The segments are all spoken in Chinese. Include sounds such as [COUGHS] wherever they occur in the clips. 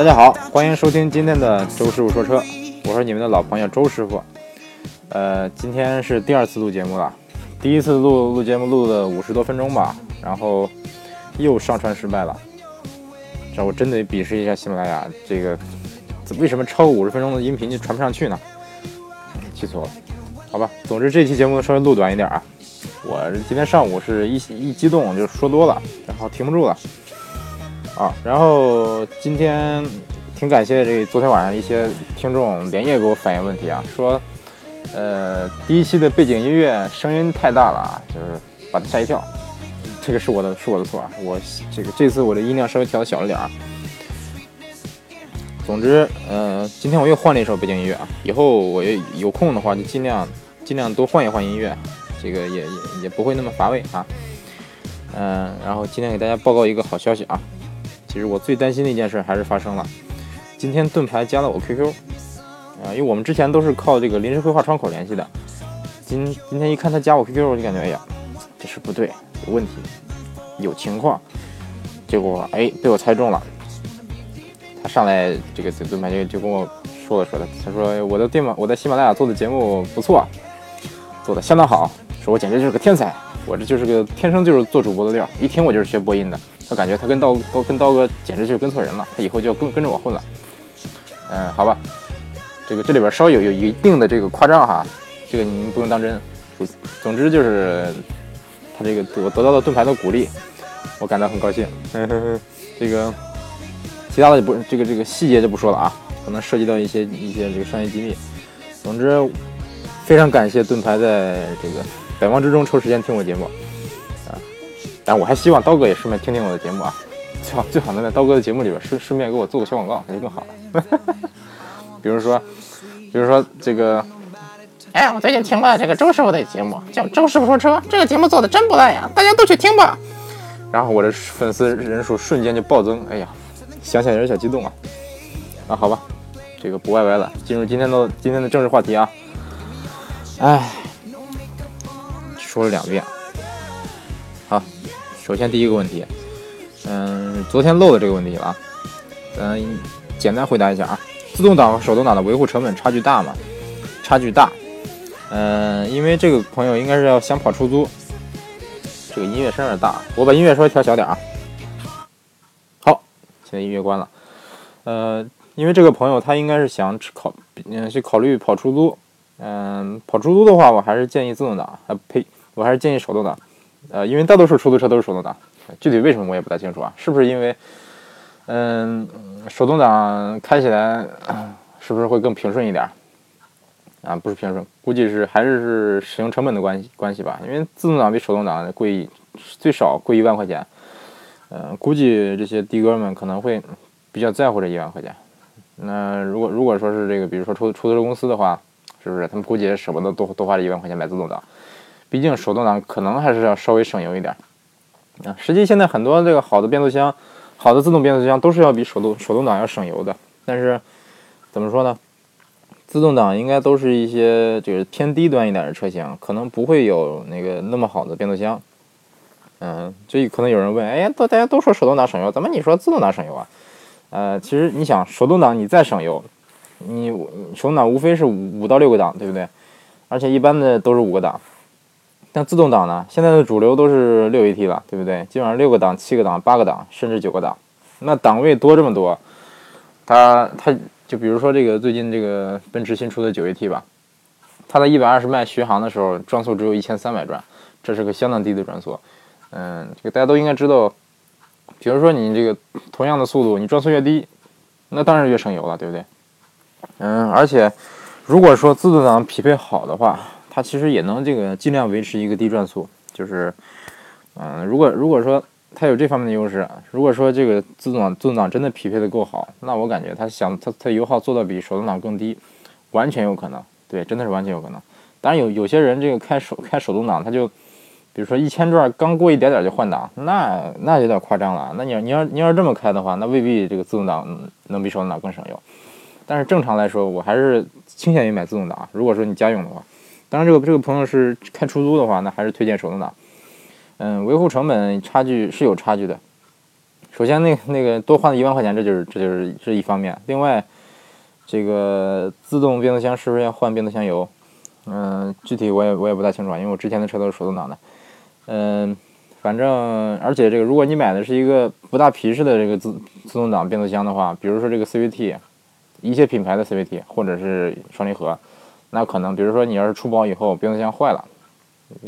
大家好，欢迎收听今天的周师傅说车，我是你们的老朋友周师傅。呃，今天是第二次录节目了，第一次录录节目录了五十多分钟吧，然后又上传失败了。这我真得鄙视一下喜马拉雅，这个为什么超过五十分钟的音频就传不上去呢？记错了，好吧。总之这期节目稍微录短一点啊。我今天上午是一一激动就说多了，然后停不住了啊。然后今天挺感谢这昨天晚上一些听众连夜给我反映问题啊，说呃第一期的背景音乐声音太大了啊，就是把他吓一跳。这个是我的是我的错啊，我这个这次我的音量稍微调小了点啊。总之，呃，今天我又换了一首背景音乐啊，以后我有空的话就尽量尽量多换一换音乐，这个也也也不会那么乏味啊。嗯，然后今天给大家报告一个好消息啊，其实我最担心的一件事还是发生了，今天盾牌加了我 QQ，啊，因为我们之前都是靠这个临时会话窗口联系的，今今天一看他加我 QQ，我就感觉哎呀，这是不对。有问题，有情况，结果哎被我猜中了。他上来这个盾牌就就跟我说了说的，他说我的电马我在喜马拉雅做的节目不错，做的相当好，说我简直就是个天才，我这就是个天生就是做主播的料，一听我就是学播音的。他感觉他跟刀刀跟刀哥简直就是跟错人了，他以后就要跟跟着我混了。嗯，好吧，这个这里边稍有有一定的这个夸张哈，这个您不用当真。总之就是。他这个我得到了盾牌的鼓励，我感到很高兴。这个其他的不这个这个细节就不说了啊，可能涉及到一些一些这个商业机密。总之，非常感谢盾牌在这个百忙之中抽时间听我节目。但我还希望刀哥也顺便听听我的节目啊，最好最好能在刀哥的节目里边顺顺便给我做个小广告，那就更好了。[LAUGHS] 比如说，比如说这个。哎，我最近听了这个周师傅的节目，叫《周师傅说车》，这个节目做的真不赖呀，大家都去听吧。然后我的粉丝人数瞬间就暴增，哎呀，想想有点小激动啊。啊，好吧，这个不歪歪了，进入今天的今天的正式话题啊。哎，说了两遍。好，首先第一个问题，嗯，昨天漏的这个问题了，嗯，简单回答一下啊，自动挡和手动挡的维护成本差距大吗？差距大。嗯，因为这个朋友应该是要想跑出租，这个音乐声有点大，我把音乐稍微调小点啊。好，现在音乐关了。呃，因为这个朋友他应该是想考，嗯，去考虑跑出租。嗯，跑出租的话，我还是建议自动挡，啊呸，我还是建议手动挡。呃，因为大多数出租车都是手动挡，具体为什么我也不太清楚啊，是不是因为，嗯，手动挡开起来是不是会更平顺一点？啊，不是平顺，估计是还是是使用成本的关系关系吧。因为自动挡比手动挡贵，最少贵一万块钱。嗯，估计这些的哥们可能会比较在乎这一万块钱。那如果如果说是这个，比如说出出租车公司的话，是不是他们估计也舍不得多多花这一万块钱买自动挡？毕竟手动挡可能还是要稍微省油一点。啊，实际现在很多这个好的变速箱，好的自动变速箱都是要比手动手动挡要省油的。但是怎么说呢？自动挡应该都是一些就是偏低端一点的车型，可能不会有那个那么好的变速箱。嗯，这可能有人问，哎，都大家都说手动挡省油，怎么你说自动挡省油啊？呃，其实你想，手动挡你再省油，你手动挡无非是五五到六个档，对不对？而且一般的都是五个档。像自动挡呢，现在的主流都是六 AT 了，对不对？基本上六个档、七个档、八个档，甚至九个档。那档位多这么多，它它。就比如说这个最近这个奔驰新出的九 AT 吧，它在一百二十迈巡航的时候转速只有一千三百转，这是个相当低的转速。嗯，这个大家都应该知道。比如说你这个同样的速度，你转速越低，那当然越省油了，对不对？嗯，而且如果说自动挡匹配好的话，它其实也能这个尽量维持一个低转速。就是，嗯，如果如果说。它有这方面的优势。如果说这个自动挡自动挡真的匹配的够好，那我感觉它想它它油耗做到比手动挡更低，完全有可能。对，真的是完全有可能。当然有有些人这个开手 [LAUGHS] 开手动挡，他就比如说一千转刚过一点点就换挡，那那有点夸张了。那你要你要你要这么开的话，那未必这个自动挡能比手动挡更省油。但是正常来说，我还是倾向于买自动挡。如果说你家用的话，当然这个这个朋友是开出租的话，那还是推荐手动挡。嗯，维护成本差距是有差距的，首先那那个多换了一万块钱，这就是这就是这一方面。另外，这个自动变速箱是不是要换变速箱油？嗯，具体我也我也不大清楚，因为我之前的车都是手动挡的。嗯，反正而且这个如果你买的是一个不大皮实的这个自自动挡变速箱的话，比如说这个 CVT，一些品牌的 CVT 或者是双离合，那可能比如说你要是出保以后变速箱坏了，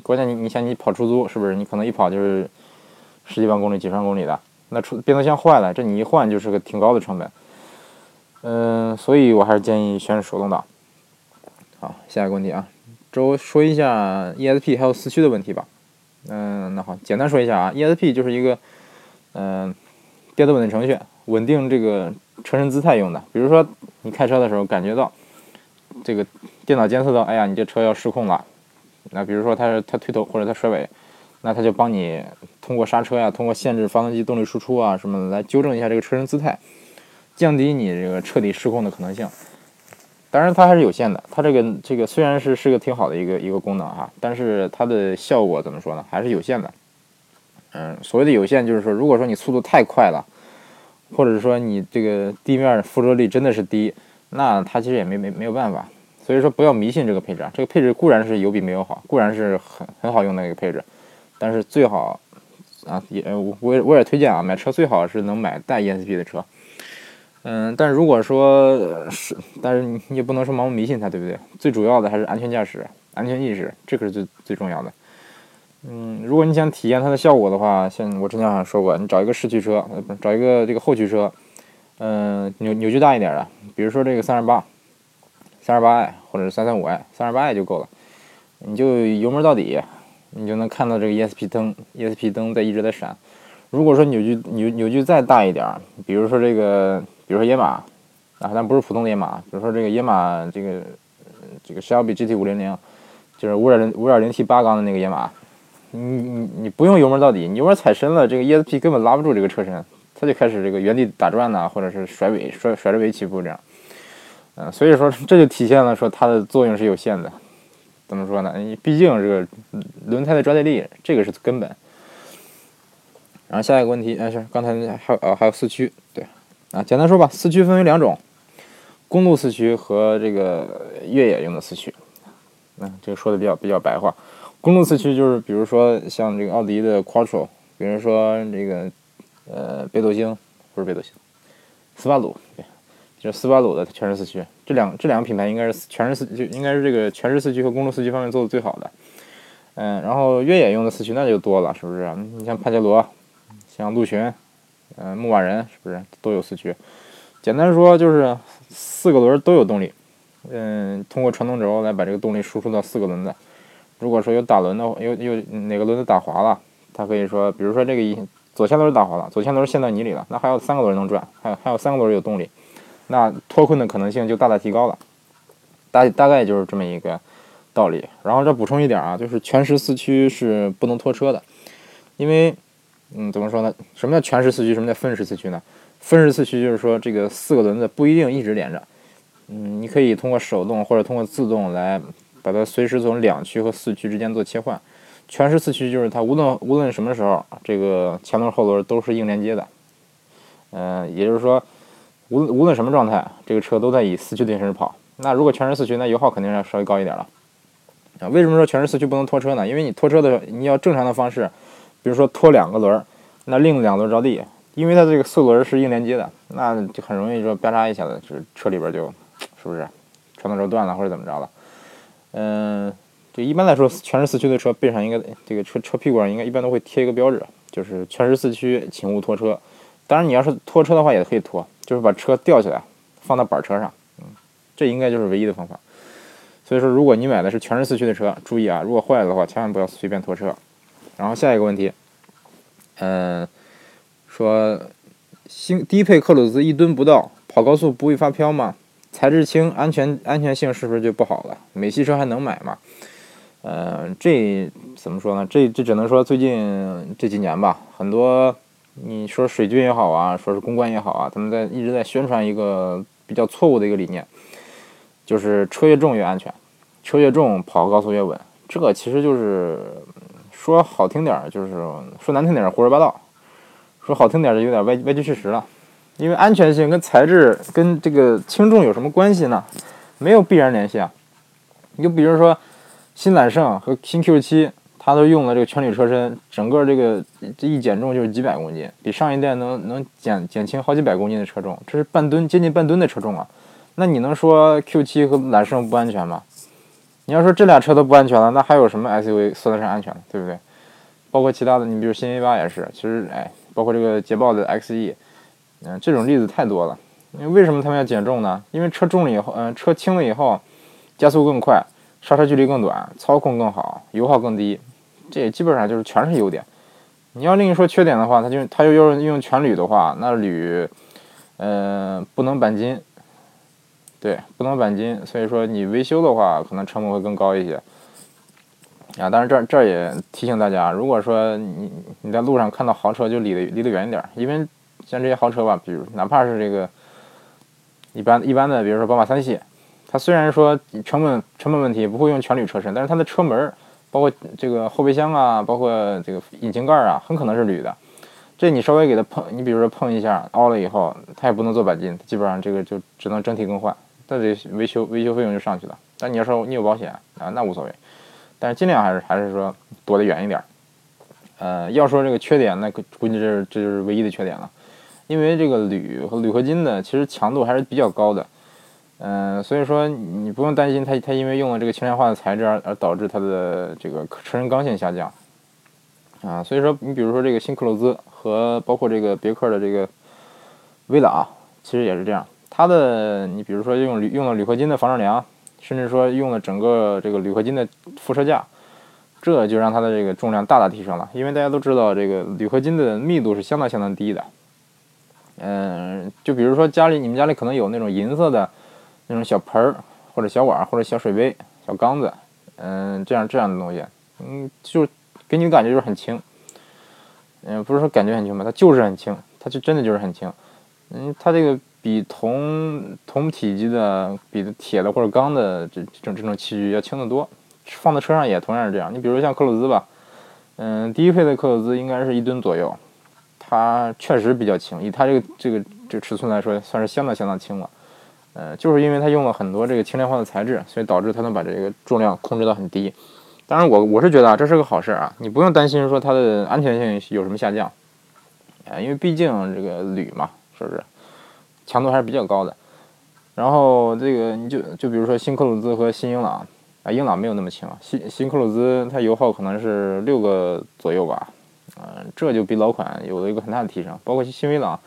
关键你你像你跑出租是不是？你可能一跑就是十几万公里、几十万公里的。那出变速箱坏了，这你一换就是个挺高的成本。嗯，所以我还是建议选手动挡。好，下一个问题啊，周说一下 ESP 还有四驱的问题吧。嗯，那好，简单说一下啊，ESP 就是一个嗯电子稳定程序，稳定这个车身姿态用的。比如说你开车的时候感觉到这个电脑监测到，哎呀，你这车要失控了。那比如说它是它推头或者它甩尾。那它就帮你通过刹车呀，通过限制发动机动力输出啊什么的来纠正一下这个车身姿态，降低你这个彻底失控的可能性。当然它还是有限的，它这个这个虽然是是个挺好的一个一个功能哈，但是它的效果怎么说呢？还是有限的。嗯，所谓的有限就是说，如果说你速度太快了，或者说你这个地面附着力真的是低，那它其实也没没没有办法。所以说不要迷信这个配置啊，这个配置固然是有比没有好，固然是很很好用的一个配置。但是最好啊，也我我也推荐啊，买车最好是能买带 ESP 的车。嗯，但如果说是，但是你也不能说盲目迷信它，对不对？最主要的还是安全驾驶、安全意识，这个是最最重要的。嗯，如果你想体验它的效果的话，像我之前好像说过，你找一个四驱车，呃，不，找一个这个后驱车，嗯，扭扭矩大一点的，比如说这个三十八、三二八 i 或者是三三五 i，三二八 i 就够了，你就油门到底。你就能看到这个 ESP 灯，ESP 灯在一直在闪。如果说扭矩扭扭矩再大一点儿，比如说这个，比如说野马啊，但不是普通的野马，比如说这个野马这个这个 Shelby GT 五零零，就是五点零五点零 T 八缸的那个野马，你你你不用油门到底，你油门踩深了，这个 ESP 根本拉不住这个车身，它就开始这个原地打转呐，或者是甩尾甩甩着尾起步这样。嗯，所以说这就体现了说它的作用是有限的。怎么说呢？你毕竟这个轮胎的抓地力，这个是根本。然后下一个问题，哎，是刚才还有呃还有四驱，对，啊，简单说吧，四驱分为两种，公路四驱和这个越野用的四驱。嗯，这个说的比较比较白话。公路四驱就是比如说像这个奥迪的 Quattro，比如说这个呃北斗星，不是北斗星，斯巴鲁，对。就斯巴鲁的全时四驱，这两这两个品牌应该是全时四就应该是这个全时四驱和公路四驱方面做的最好的。嗯，然后越野用的四驱那就多了，是不是？你像帕杰罗，像陆巡，嗯，牧马人，是不是都有四驱？简单说就是四个轮都有动力，嗯，通过传动轴来把这个动力输出到四个轮子。如果说有打轮的，有有哪个轮子打滑了，它可以说，比如说这个一左前轮打滑了，左前轮陷到泥里了，那还有三个轮能转，还有还有三个轮有动力。那脱困的可能性就大大提高了，大大概就是这么一个道理。然后这补充一点啊，就是全时四驱是不能拖车的，因为，嗯，怎么说呢？什么叫全时四驱？什么叫分时四驱呢？分时四驱就是说这个四个轮子不一定一直连着，嗯，你可以通过手动或者通过自动来把它随时从两驱和四驱之间做切换。全时四驱就是它无论无论什么时候，这个前轮后轮都是硬连接的，嗯，也就是说。无无论什么状态，这个车都在以四驱的形式跑。那如果全时四驱，那油耗肯定要稍微高一点了。啊，为什么说全时四驱不能拖车呢？因为你拖车的，你要正常的方式，比如说拖两个轮，那另两轮着地，因为它这个四轮是硬连接的，那就很容易说吧嗒一下子，就是车里边就，是不是传动轴断了或者怎么着了？嗯，就一般来说，全时四驱的车背上应该这个车车屁股上应该一般都会贴一个标志，就是全时四驱，请勿拖车。当然，你要是拖车的话也可以拖。就是把车吊起来，放到板车上，嗯，这应该就是唯一的方法。所以说，如果你买的是全时四驱的车，注意啊，如果坏了的话，千万不要随便拖车。然后下一个问题，嗯，说新低配克鲁兹一吨不到，跑高速不会发飘吗？材质轻，安全安全性是不是就不好了？美系车还能买吗？嗯，这怎么说呢？这这只能说最近这几年吧，很多。你说水军也好啊，说是公关也好啊，他们在一直在宣传一个比较错误的一个理念，就是车越重越安全，车越重跑高速越稳。这个其实就是说好听点儿，就是说难听点儿胡说八道；说好听点儿就有点歪歪曲事实了。因为安全性跟材质跟这个轻重有什么关系呢？没有必然联系啊。你就比如说新揽胜和新 Q 七它都用了这个全铝车身，整个这个这一减重就是几百公斤，比上一代能能减减轻好几百公斤的车重，这是半吨接近半吨的车重啊。那你能说 Q7 和揽胜不安全吗？你要说这俩车都不安全了，那还有什么 SUV 算得上安全的，对不对？包括其他的，你比如新 A8 也是，其实哎，包括这个捷豹的 XE。嗯，这种例子太多了。因为为什么他们要减重呢？因为车重了以后，嗯，车轻了以后，加速更快，刹车距离更短，操控更好，油耗更低。这也基本上就是全是优点。你要另一说缺点的话，它就它又要用全铝的话，那铝，呃，不能钣金。对，不能钣金，所以说你维修的话，可能成本会更高一些。啊，但是这这也提醒大家，如果说你你在路上看到豪车，就离得离得远一点，因为。像这些豪车吧，比如哪怕是这个一般一般的，比如说宝马三系，它虽然说成本成本问题不会用全铝车身，但是它的车门包括这个后备箱啊，包括这个引擎盖啊，很可能是铝的。这你稍微给它碰，你比如说碰一下凹了以后，它也不能做钣金，基本上这个就只能整体更换，那这维修维修费用就上去了。但你要说你有保险啊，那无所谓，但是尽量还是还是说躲得远一点。呃，要说这个缺点，那估计这是这就是唯一的缺点了。因为这个铝和铝合金的其实强度还是比较高的，嗯，所以说你不用担心它它因为用了这个轻量化的材质而而导致它的这个车身刚性下降，啊，所以说你比如说这个新克鲁兹和包括这个别克的这个威朗，其实也是这样，它的你比如说用铝用了铝合金的防撞梁，甚至说用了整个这个铝合金的副车架，这就让它的这个重量大大提升了，因为大家都知道这个铝合金的密度是相当相当低的。嗯，就比如说家里你们家里可能有那种银色的那种小盆儿，或者小碗，或者小水杯、小缸子，嗯，这样这样的东西，嗯，就给你的感觉就是很轻，嗯，不是说感觉很轻吧，它就是很轻，它就真的就是很轻，嗯，它这个比同同体积的，比的铁的或者钢的这这种这种器具要轻得多，放在车上也同样是这样。你比如像克鲁兹吧，嗯，低配的克鲁兹应该是一吨左右。它确实比较轻，以它这个这个这尺寸来说，算是相当相当轻了。呃，就是因为它用了很多这个轻量化的材质，所以导致它能把这个重量控制到很低。当然，我我是觉得啊，这是个好事啊，你不用担心说它的安全性有什么下降。啊，因为毕竟这个铝嘛，是不是强度还是比较高的。然后这个你就就比如说新克鲁兹和新英朗啊，英朗没有那么轻啊，新新克鲁兹它油耗可能是六个左右吧。嗯，这就比老款有了一个很大的提升，包括新威朗，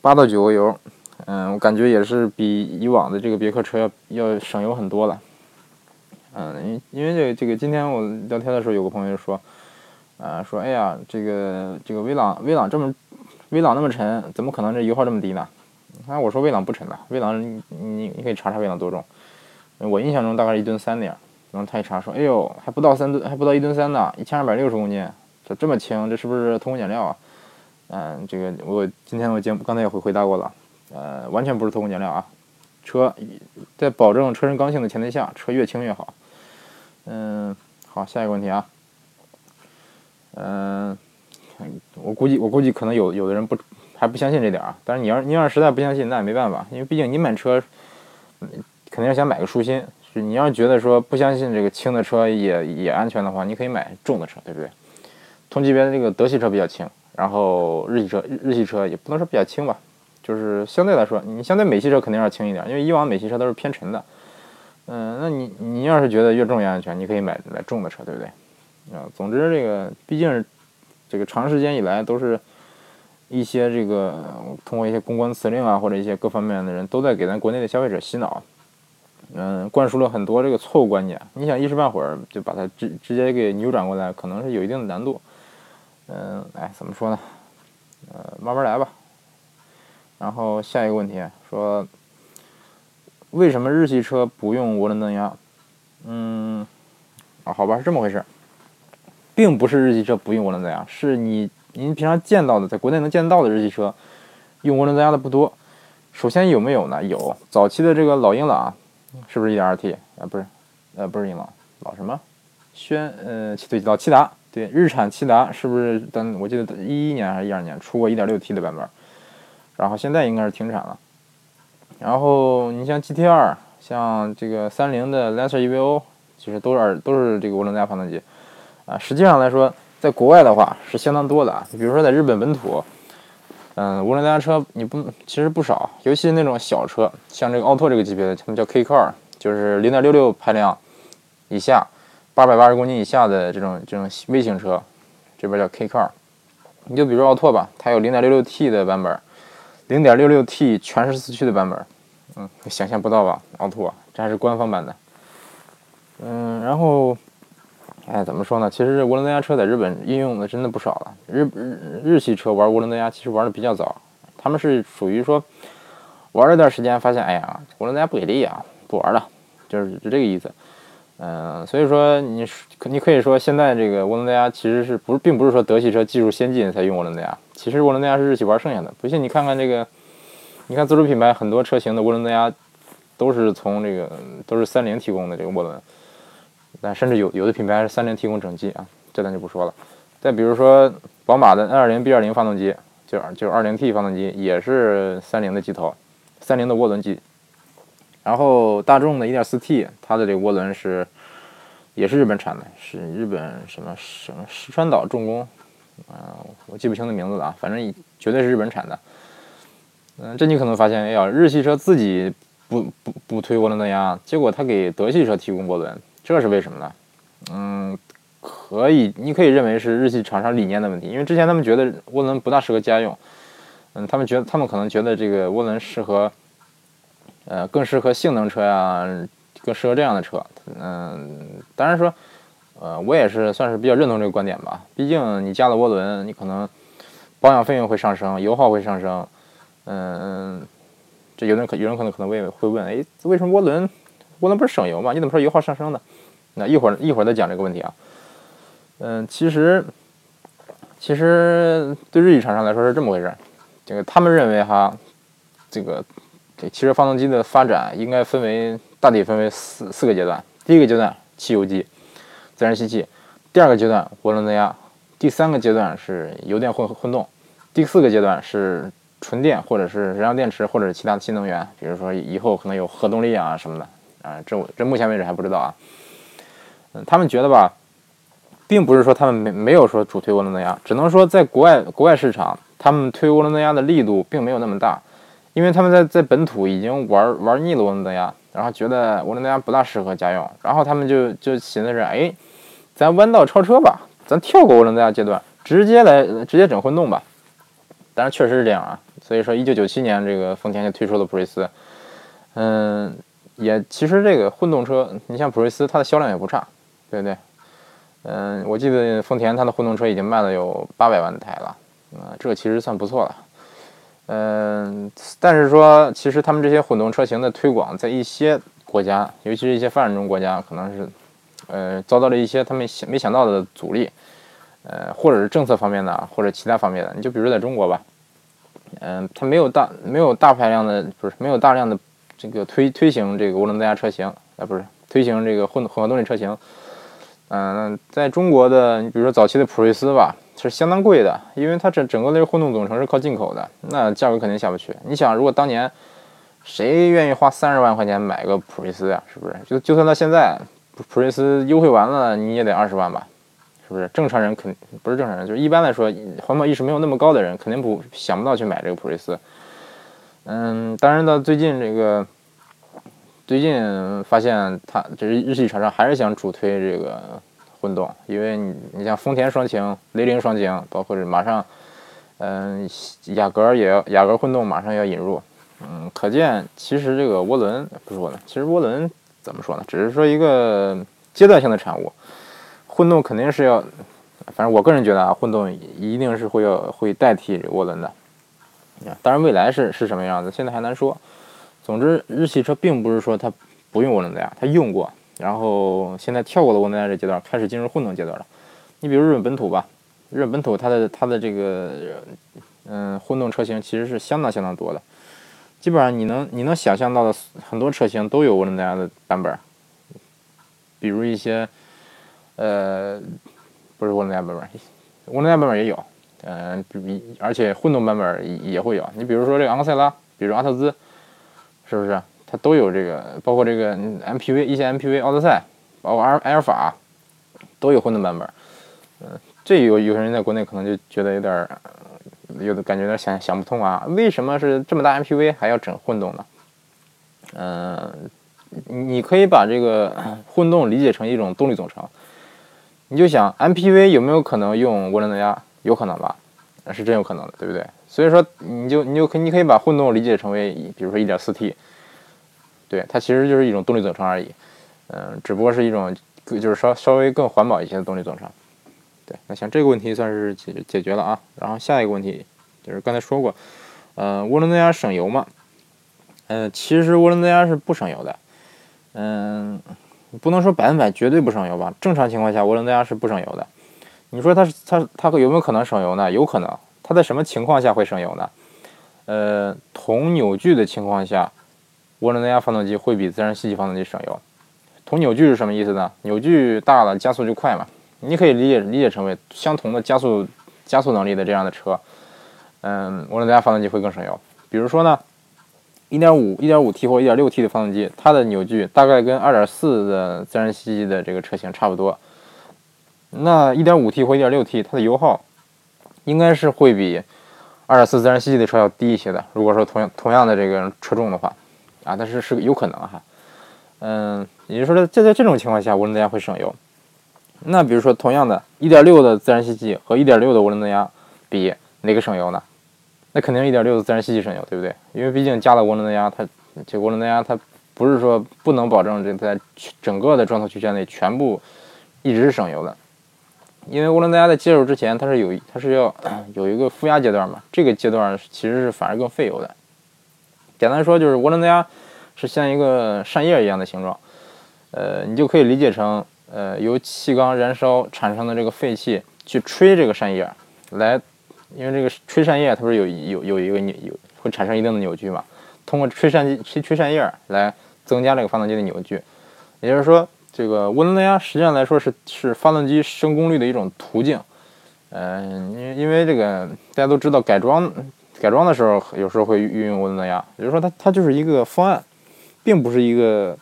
八到九个油，嗯，我感觉也是比以往的这个别克车要要省油很多了。嗯，因因为这个这个，今天我聊天的时候，有个朋友就说，啊，说哎呀，这个这个威朗威朗这么威朗那么沉，怎么可能这油耗这么低呢？啊，我说威朗不沉的，威朗你你可以查查威朗多重，我印象中大概是一吨三那样。然后他一查说，哎呦，还不到三吨，还不到一吨三呢，一千二百六十公斤。这这么轻，这是不是偷工减料啊？嗯，这个我今天我节目刚才也回回答过了，呃，完全不是偷工减料啊。车在保证车身刚性的前提下，车越轻越好。嗯，好，下一个问题啊。嗯，我估计我估计可能有有的人不还不相信这点啊，但是你要你要是实在不相信，那也没办法，因为毕竟你买车肯定要想买个舒心。是你要是觉得说不相信这个轻的车也也安全的话，你可以买重的车，对不对？同级别的这个德系车比较轻，然后日系车日系车也不能说比较轻吧，就是相对来说，你相对美系车肯定要轻一点，因为以往美系车都是偏沉的。嗯，那你你要是觉得越重越安全，你可以买买重的车，对不对？啊，总之这个毕竟这个长时间以来都是一些这个通过一些公关辞令啊，或者一些各方面的人都在给咱国内的消费者洗脑，嗯，灌输了很多这个错误观念。你想一时半会儿就把它直直接给扭转过来，可能是有一定的难度。嗯，哎，怎么说呢？呃，慢慢来吧。然后下一个问题说，为什么日系车不用涡轮增压？嗯，啊，好吧，是这么回事，并不是日系车不用涡轮增压，是你您平常见到的，在国内能见到的日系车用涡轮增压的不多。首先有没有呢？有，早期的这个老英朗是不是 1.2T 啊？不是，呃，不是英朗，老什么？轩，呃，对，老骐达。对，日产骐达是不是？等我记得一一年还是一二年出过 1.6T 的版本，然后现在应该是停产了。然后你像 G T R，像这个三菱的 Lancer EVO，其实都是都是这个涡轮增压发动机啊。实际上来说，在国外的话是相当多的啊。比如说在日本本土，嗯，涡轮增压车你不其实不少，尤其是那种小车，像这个奥拓这个级别的，他们叫 K Car，就是0.66排量以下。八百八十公斤以下的这种这种微型车，这边叫 K Car。你就比如奥拓吧，它有 0.66T 的版本，0.66T 全时四驱的版本。嗯，想象不到吧？奥拓这还是官方版的。嗯，然后，哎，怎么说呢？其实涡轮增压车在日本应用的真的不少了。日日日系车玩涡轮增压其实玩的比较早，他们是属于说玩了段时间，发现哎呀，涡轮增压不给力啊，不玩了，就是就这个意思。嗯，所以说你你可以说现在这个涡轮增压其实是不是并不是说德系车技术先进才用涡轮增压，其实涡轮增压是日系玩剩下的。不信你看看这个，你看自主品牌很多车型的涡轮增压都是从这个都是三菱提供的这个涡轮，但甚至有有的品牌是三菱提供整机啊，这咱就不说了。再比如说宝马的 N 二零 B 二零发动机，就就二零 T 发动机也是三菱的机头，三菱的涡轮机。然后大众的 1.4T，它的这个涡轮是，也是日本产的，是日本什么什么石川岛重工，啊，我记不清的名字了啊，反正绝对是日本产的。嗯，这你可能发现，哎呀，日系车自己不不不推涡轮增压，结果他给德系车提供涡轮，这是为什么呢？嗯，可以，你可以认为是日系厂商理念的问题，因为之前他们觉得涡轮不大适合家用，嗯，他们觉得他们可能觉得这个涡轮适合。呃，更适合性能车呀，更适合这样的车。嗯，当然说，呃，我也是算是比较认同这个观点吧。毕竟你加了涡轮，你可能保养费用会上升，油耗会上升。嗯，这有人可有人可能可能会会问，哎，为什么涡轮涡轮不是省油吗？你怎么说油耗上升呢？那一会儿一会儿再讲这个问题啊。嗯，其实其实对日系厂商来说是这么回事，这个他们认为哈，这个。汽车发动机的发展应该分为大体分为四四个阶段。第一个阶段，汽油机、自然吸气；第二个阶段，涡轮增压；第三个阶段是油电混混动；第四个阶段是纯电或者是燃料电池或者是其他的新能源，比如说以后可能有核动力啊什么的啊。这我这目前为止还不知道啊。嗯，他们觉得吧，并不是说他们没没有说主推涡轮增压，只能说在国外国外市场，他们推涡轮增压的力度并没有那么大。因为他们在在本土已经玩玩腻了涡轮增压，然后觉得涡轮增压不大适合家用，然后他们就就寻思着，哎，咱弯道超车吧，咱跳过涡轮增压阶段，直接来直接整混动吧。当然确实是这样啊，所以说一九九七年这个丰田就推出了普锐斯，嗯，也其实这个混动车，你像普锐斯它的销量也不差，对不对？嗯，我记得丰田它的混动车已经卖了有八百万台了，啊，这个其实算不错了。嗯，但是说，其实他们这些混动车型的推广，在一些国家，尤其是一些发展中国家，可能是，呃，遭到了一些他们想没想到的阻力，呃，或者是政策方面的，或者其他方面的。你就比如在中国吧，嗯，它没有大没有大排量的，不是没有大量的这个推推行这个涡轮增压车型，啊，不是推行这个混混合动力车型。嗯，在中国的，你比如说早期的普锐斯吧。是相当贵的，因为它整整个那个混动总成是靠进口的，那价格肯定下不去。你想，如果当年谁愿意花三十万块钱买个普锐斯呀？是不是？就就算到现在，普锐斯优惠完了，你也得二十万吧？是不是？正常人肯不是正常人，就是一般来说，环保意识没有那么高的人，肯定不想不到去买这个普锐斯。嗯，当然到最近这个，最近发现它这日系厂商还是想主推这个。混动，因为你你像丰田双擎、雷凌双擎，包括这马上，嗯，雅阁也要雅阁混动马上要引入，嗯，可见其实这个涡轮不是涡轮，其实涡轮怎么说呢？只是说一个阶段性的产物，混动肯定是要，反正我个人觉得啊，混动一定是会要会代替涡轮的，当然未来是是什么样子，现在还难说。总之，日系车并不是说它不用涡轮的呀，它用过。然后现在跳过了涡轮增压这阶段，开始进入混动阶段了。你比如日本本土吧，日本本土它的它的这个嗯混动车型其实是相当相当多的，基本上你能你能想象到的很多车型都有涡轮增压的版本。比如一些呃不是涡轮增压版本，涡轮增压版本也有，嗯、比而且混动版本也也会有。你比如说这个昂克赛拉，比如阿特兹，是不是？它都有这个，包括这个 MPV 一些 MPV 奥德赛，包括阿尔埃尔法，都有混动版本。嗯、这有有些人在国内可能就觉得有点，有的感觉有点想想不通啊，为什么是这么大 MPV 还要整混动呢？嗯、你你可以把这个 [COUGHS] 混动理解成一种动力总成。你就想 MPV 有没有可能用涡轮增压？有可能吧，是真有可能的，对不对？所以说，你就你就可你可以把混动理解成为，比如说 1.4T，对，它其实就是一种动力总成而已，嗯，只不过是一种就是稍稍微更环保一些的动力总成。对，那像这个问题算是解解决了啊。然后下一个问题就是刚才说过，呃，涡轮增压省油吗？呃，其实涡轮增压是不省油的，嗯。不能说百分百绝对不省油吧？正常情况下，涡轮增压是不省油的。你说它是它它有没有可能省油呢？有可能。它在什么情况下会省油呢？呃，同扭矩的情况下，涡轮增压发动机会比自然吸气发动机省油。同扭矩是什么意思呢？扭矩大了，加速就快嘛。你可以理解理解成为相同的加速加速能力的这样的车，嗯，涡轮增压发动机会更省油。比如说呢？一点五、一点五 T 或一点六 T 的发动机，它的扭矩大概跟二点四的自然吸气的这个车型差不多。那一点五 T 或一点六 T，它的油耗应该是会比二点四自然吸气的车要低一些的。如果说同样同样的这个车重的话，啊，但是是有可能哈。嗯，也就是说，在在这种情况下，涡轮增压会省油。那比如说，同样的一点六的自然吸气和一点六的涡轮增压比，哪个省油呢？那肯定一点六的自然吸气省油，对不对？因为毕竟加了涡轮增压，它这涡轮增压它不是说不能保证这在整个的撞头曲线内全部一直是省油的，因为涡轮增压在接手之前，它是有它是要 [COUGHS] 有一个负压阶段嘛，这个阶段其实是反而更费油的。简单说就是涡轮增压是像一个扇叶一样的形状，呃，你就可以理解成呃由气缸燃烧产生的这个废气去吹这个扇叶来。因为这个吹扇叶，它不是有有有一个扭有会产生一定的扭矩嘛？通过吹扇机吹吹扇叶来增加这个发动机的扭矩。也就是说，这个涡轮增压实际上来说是是发动机升功率的一种途径。嗯，因因为这个大家都知道，改装改装的时候有时候会运用涡轮增压，也就是说它它就是一个方案，并不是一个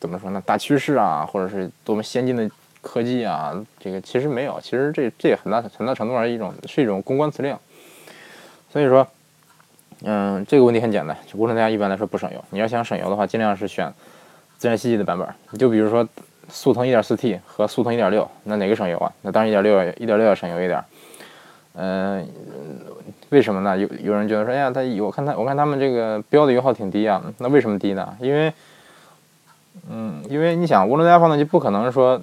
怎么说呢大趋势啊，或者是多么先进的。科技啊，这个其实没有，其实这这也很大很大程度上是一种是一种公关辞令。所以说，嗯，这个问题很简单，就涡轮增压一般来说不省油。你要想省油的话，尽量是选自然吸气的版本。你就比如说速腾 1.4T 和速腾1.6，那哪个省油啊？那当然1.6 1.6要省油一点。嗯，为什么呢？有有人觉得说，哎呀，他我看他我看他们这个标的油耗挺低啊，那为什么低呢？因为，嗯，因为你想涡轮增压发动机不可能说。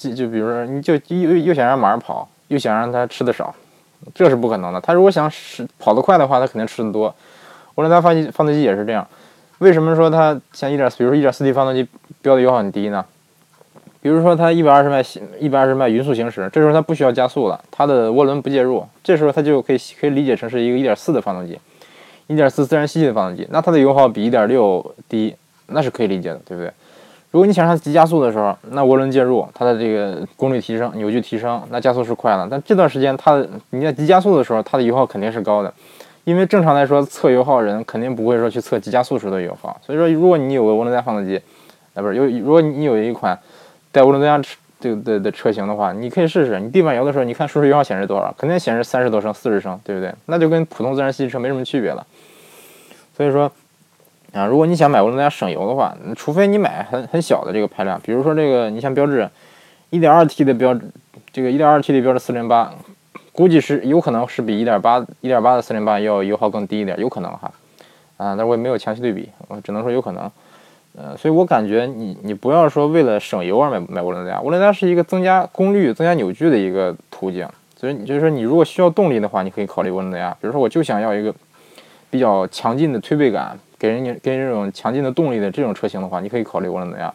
就就比如说，你就又又想让马儿跑，又想让它吃的少，这是不可能的。它如果想使跑得快的话，它肯定吃的多。涡轮增压发动机发动机也是这样。为什么说它像一点，比如说一点四 T 发动机标的油耗很低呢？比如说它一百二十迈行一百二十迈匀速行驶，这时候它不需要加速了，它的涡轮不介入，这时候它就可以可以理解成是一个一点四的发动机，一点四自然吸气的发动机，那它的油耗比一点六低，那是可以理解的，对不对？如果你想让它急加速的时候，那涡轮介入，它的这个功率提升、扭矩提升，那加速是快了。但这段时间它的你在急加速的时候，它的油耗肯定是高的，因为正常来说测油耗人肯定不会说去测急加速时的油耗。所以说，如果你有个涡轮增压发动机，啊不是有，如果你有一款带涡轮增压这个的的车型的话，你可以试试。你地板油的时候，你看输出油耗显示多少，肯定显示三十多升、四十升，对不对？那就跟普通自然吸气车没什么区别了。所以说。啊，如果你想买涡轮增压省油的话，除非你买很很小的这个排量，比如说这个，你像标致一点二 T 的标，这个一点二 T 的标致四零八估计是有可能是比一点八一点八的四零八要油耗更低一点，有可能哈。啊，但我也没有详细对比，我只能说有可能。呃，所以我感觉你你不要说为了省油而买买涡轮增压，涡轮增压是一个增加功率、增加扭矩的一个途径。所以你就是说你如果需要动力的话，你可以考虑涡轮增压。比如说我就想要一个比较强劲的推背感。给人家给人这种强劲的动力的这种车型的话，你可以考虑涡轮增压。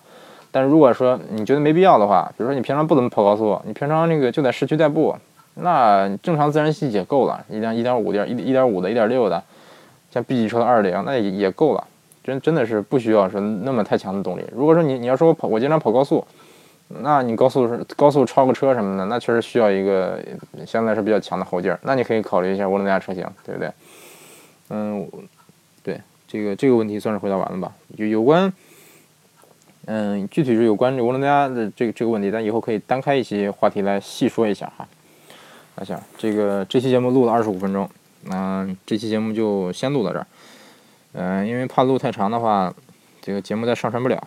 但是如果说你觉得没必要的话，比如说你平常不怎么跑高速，你平常那个就在市区代步，那正常自然吸也够了，一辆一点五点一一点五的一点六的，像 B 级车的二零，那也也够了，真真的是不需要说那么太强的动力。如果说你你要说我跑我经常跑高速，那你高速是高速超个车什么的，那确实需要一个相对来说比较强的后劲儿。那你可以考虑一下涡轮增压车型，对不对？嗯，对，这个这个问题算是回答完了吧？有有关，嗯，具体是有关涡轮增压的这个这个问题，咱以后可以单开一些话题来细说一下哈。那行，这个这期节目录了二十五分钟，嗯，这期节目就先录到这儿。嗯，因为怕录太长的话，这个节目再上传不了。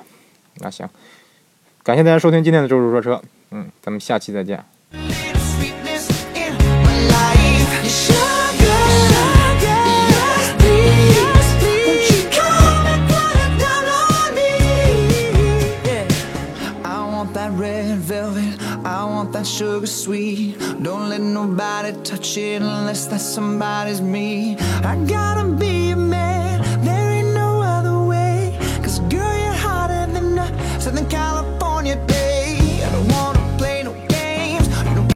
那行，感谢大家收听今天的周叔说车，嗯，咱们下期再见。sweetness in my life. Sugar, yes, please. Won't you come and put it down on me? I want that red velvet. I want that sugar sweet. Don't let nobody touch it unless that somebody's me. I gotta be a man.